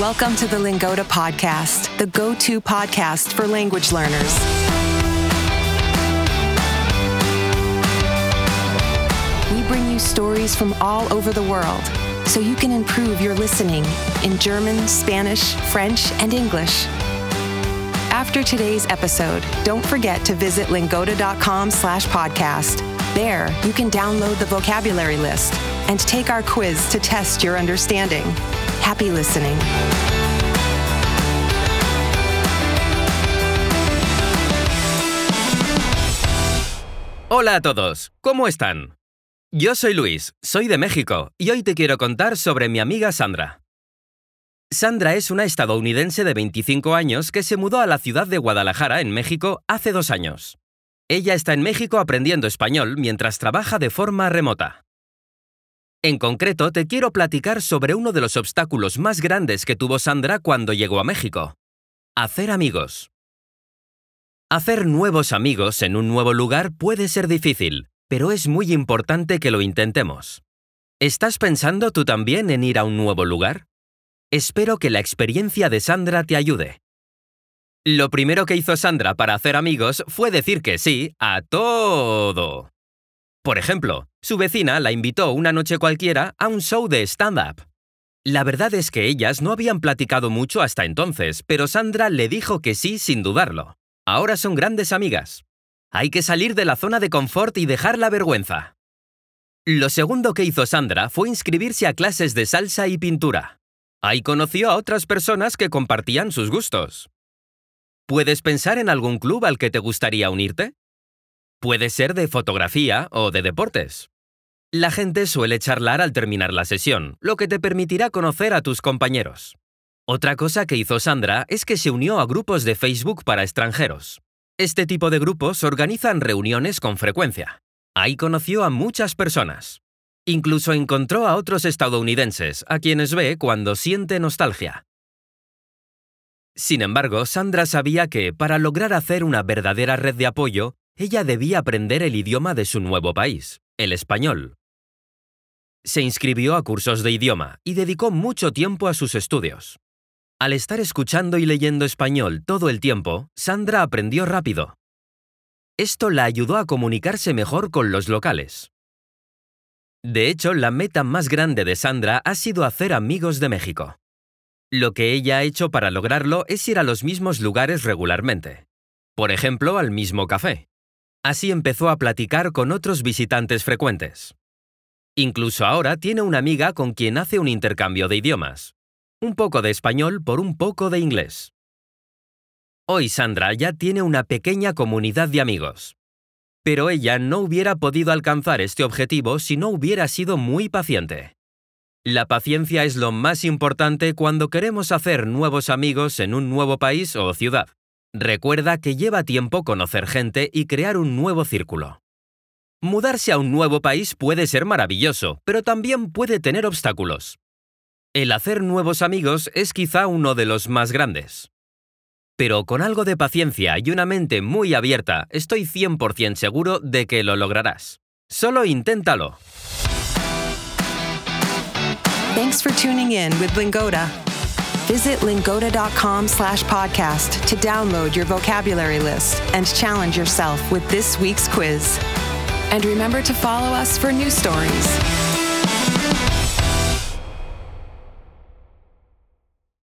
Welcome to the Lingoda Podcast, the go to podcast for language learners. We bring you stories from all over the world so you can improve your listening in German, Spanish, French, and English. After today's episode, don't forget to visit lingoda.com slash podcast. There, you can download the vocabulary list and take our quiz to test your understanding. Happy listening. Hola a todos, ¿cómo están? Yo soy Luis, soy de México y hoy te quiero contar sobre mi amiga Sandra. Sandra es una estadounidense de 25 años que se mudó a la ciudad de Guadalajara, en México, hace dos años. Ella está en México aprendiendo español mientras trabaja de forma remota. En concreto, te quiero platicar sobre uno de los obstáculos más grandes que tuvo Sandra cuando llegó a México. Hacer amigos. Hacer nuevos amigos en un nuevo lugar puede ser difícil, pero es muy importante que lo intentemos. ¿Estás pensando tú también en ir a un nuevo lugar? Espero que la experiencia de Sandra te ayude. Lo primero que hizo Sandra para hacer amigos fue decir que sí a todo. Por ejemplo, su vecina la invitó una noche cualquiera a un show de stand-up. La verdad es que ellas no habían platicado mucho hasta entonces, pero Sandra le dijo que sí sin dudarlo. Ahora son grandes amigas. Hay que salir de la zona de confort y dejar la vergüenza. Lo segundo que hizo Sandra fue inscribirse a clases de salsa y pintura. Ahí conoció a otras personas que compartían sus gustos. ¿Puedes pensar en algún club al que te gustaría unirte? Puede ser de fotografía o de deportes. La gente suele charlar al terminar la sesión, lo que te permitirá conocer a tus compañeros. Otra cosa que hizo Sandra es que se unió a grupos de Facebook para extranjeros. Este tipo de grupos organizan reuniones con frecuencia. Ahí conoció a muchas personas. Incluso encontró a otros estadounidenses, a quienes ve cuando siente nostalgia. Sin embargo, Sandra sabía que, para lograr hacer una verdadera red de apoyo, ella debía aprender el idioma de su nuevo país, el español. Se inscribió a cursos de idioma y dedicó mucho tiempo a sus estudios. Al estar escuchando y leyendo español todo el tiempo, Sandra aprendió rápido. Esto la ayudó a comunicarse mejor con los locales. De hecho, la meta más grande de Sandra ha sido hacer amigos de México. Lo que ella ha hecho para lograrlo es ir a los mismos lugares regularmente. Por ejemplo, al mismo café. Así empezó a platicar con otros visitantes frecuentes. Incluso ahora tiene una amiga con quien hace un intercambio de idiomas. Un poco de español por un poco de inglés. Hoy Sandra ya tiene una pequeña comunidad de amigos. Pero ella no hubiera podido alcanzar este objetivo si no hubiera sido muy paciente. La paciencia es lo más importante cuando queremos hacer nuevos amigos en un nuevo país o ciudad. Recuerda que lleva tiempo conocer gente y crear un nuevo círculo. Mudarse a un nuevo país puede ser maravilloso, pero también puede tener obstáculos. El hacer nuevos amigos es quizá uno de los más grandes. Pero con algo de paciencia y una mente muy abierta, estoy 100% seguro de que lo lograrás. Solo inténtalo. Visit lingoda.com slash podcast to download your vocabulary list and challenge yourself with this week's quiz. And remember to follow us for new stories.